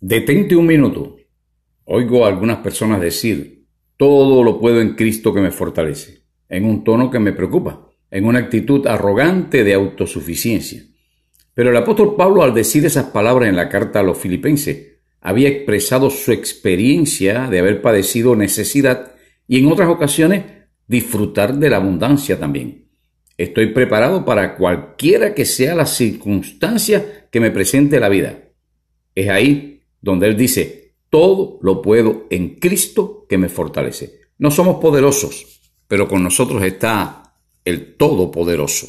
Detente un minuto. Oigo a algunas personas decir, todo lo puedo en Cristo que me fortalece, en un tono que me preocupa, en una actitud arrogante de autosuficiencia. Pero el apóstol Pablo al decir esas palabras en la carta a los filipenses, había expresado su experiencia de haber padecido necesidad y en otras ocasiones disfrutar de la abundancia también. Estoy preparado para cualquiera que sea la circunstancia que me presente la vida. Es ahí donde Él dice, todo lo puedo en Cristo que me fortalece. No somos poderosos, pero con nosotros está el Todopoderoso.